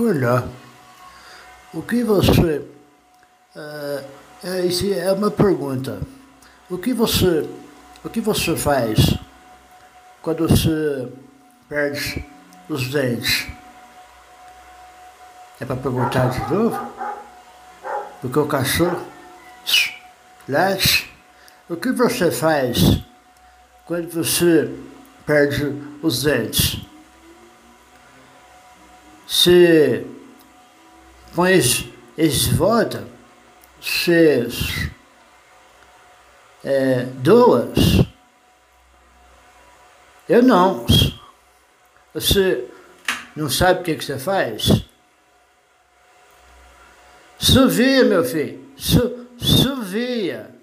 Olá. O que você. É, é, isso é uma pergunta. O que você. O que você faz quando você perde os dentes? É para perguntar de novo? Porque o cachorro late. O que você faz quando você perde os dentes? Se põe eles volta, se é, duas, eu não. Você não sabe o que, que você faz? Suvia, meu filho. Su, suvia.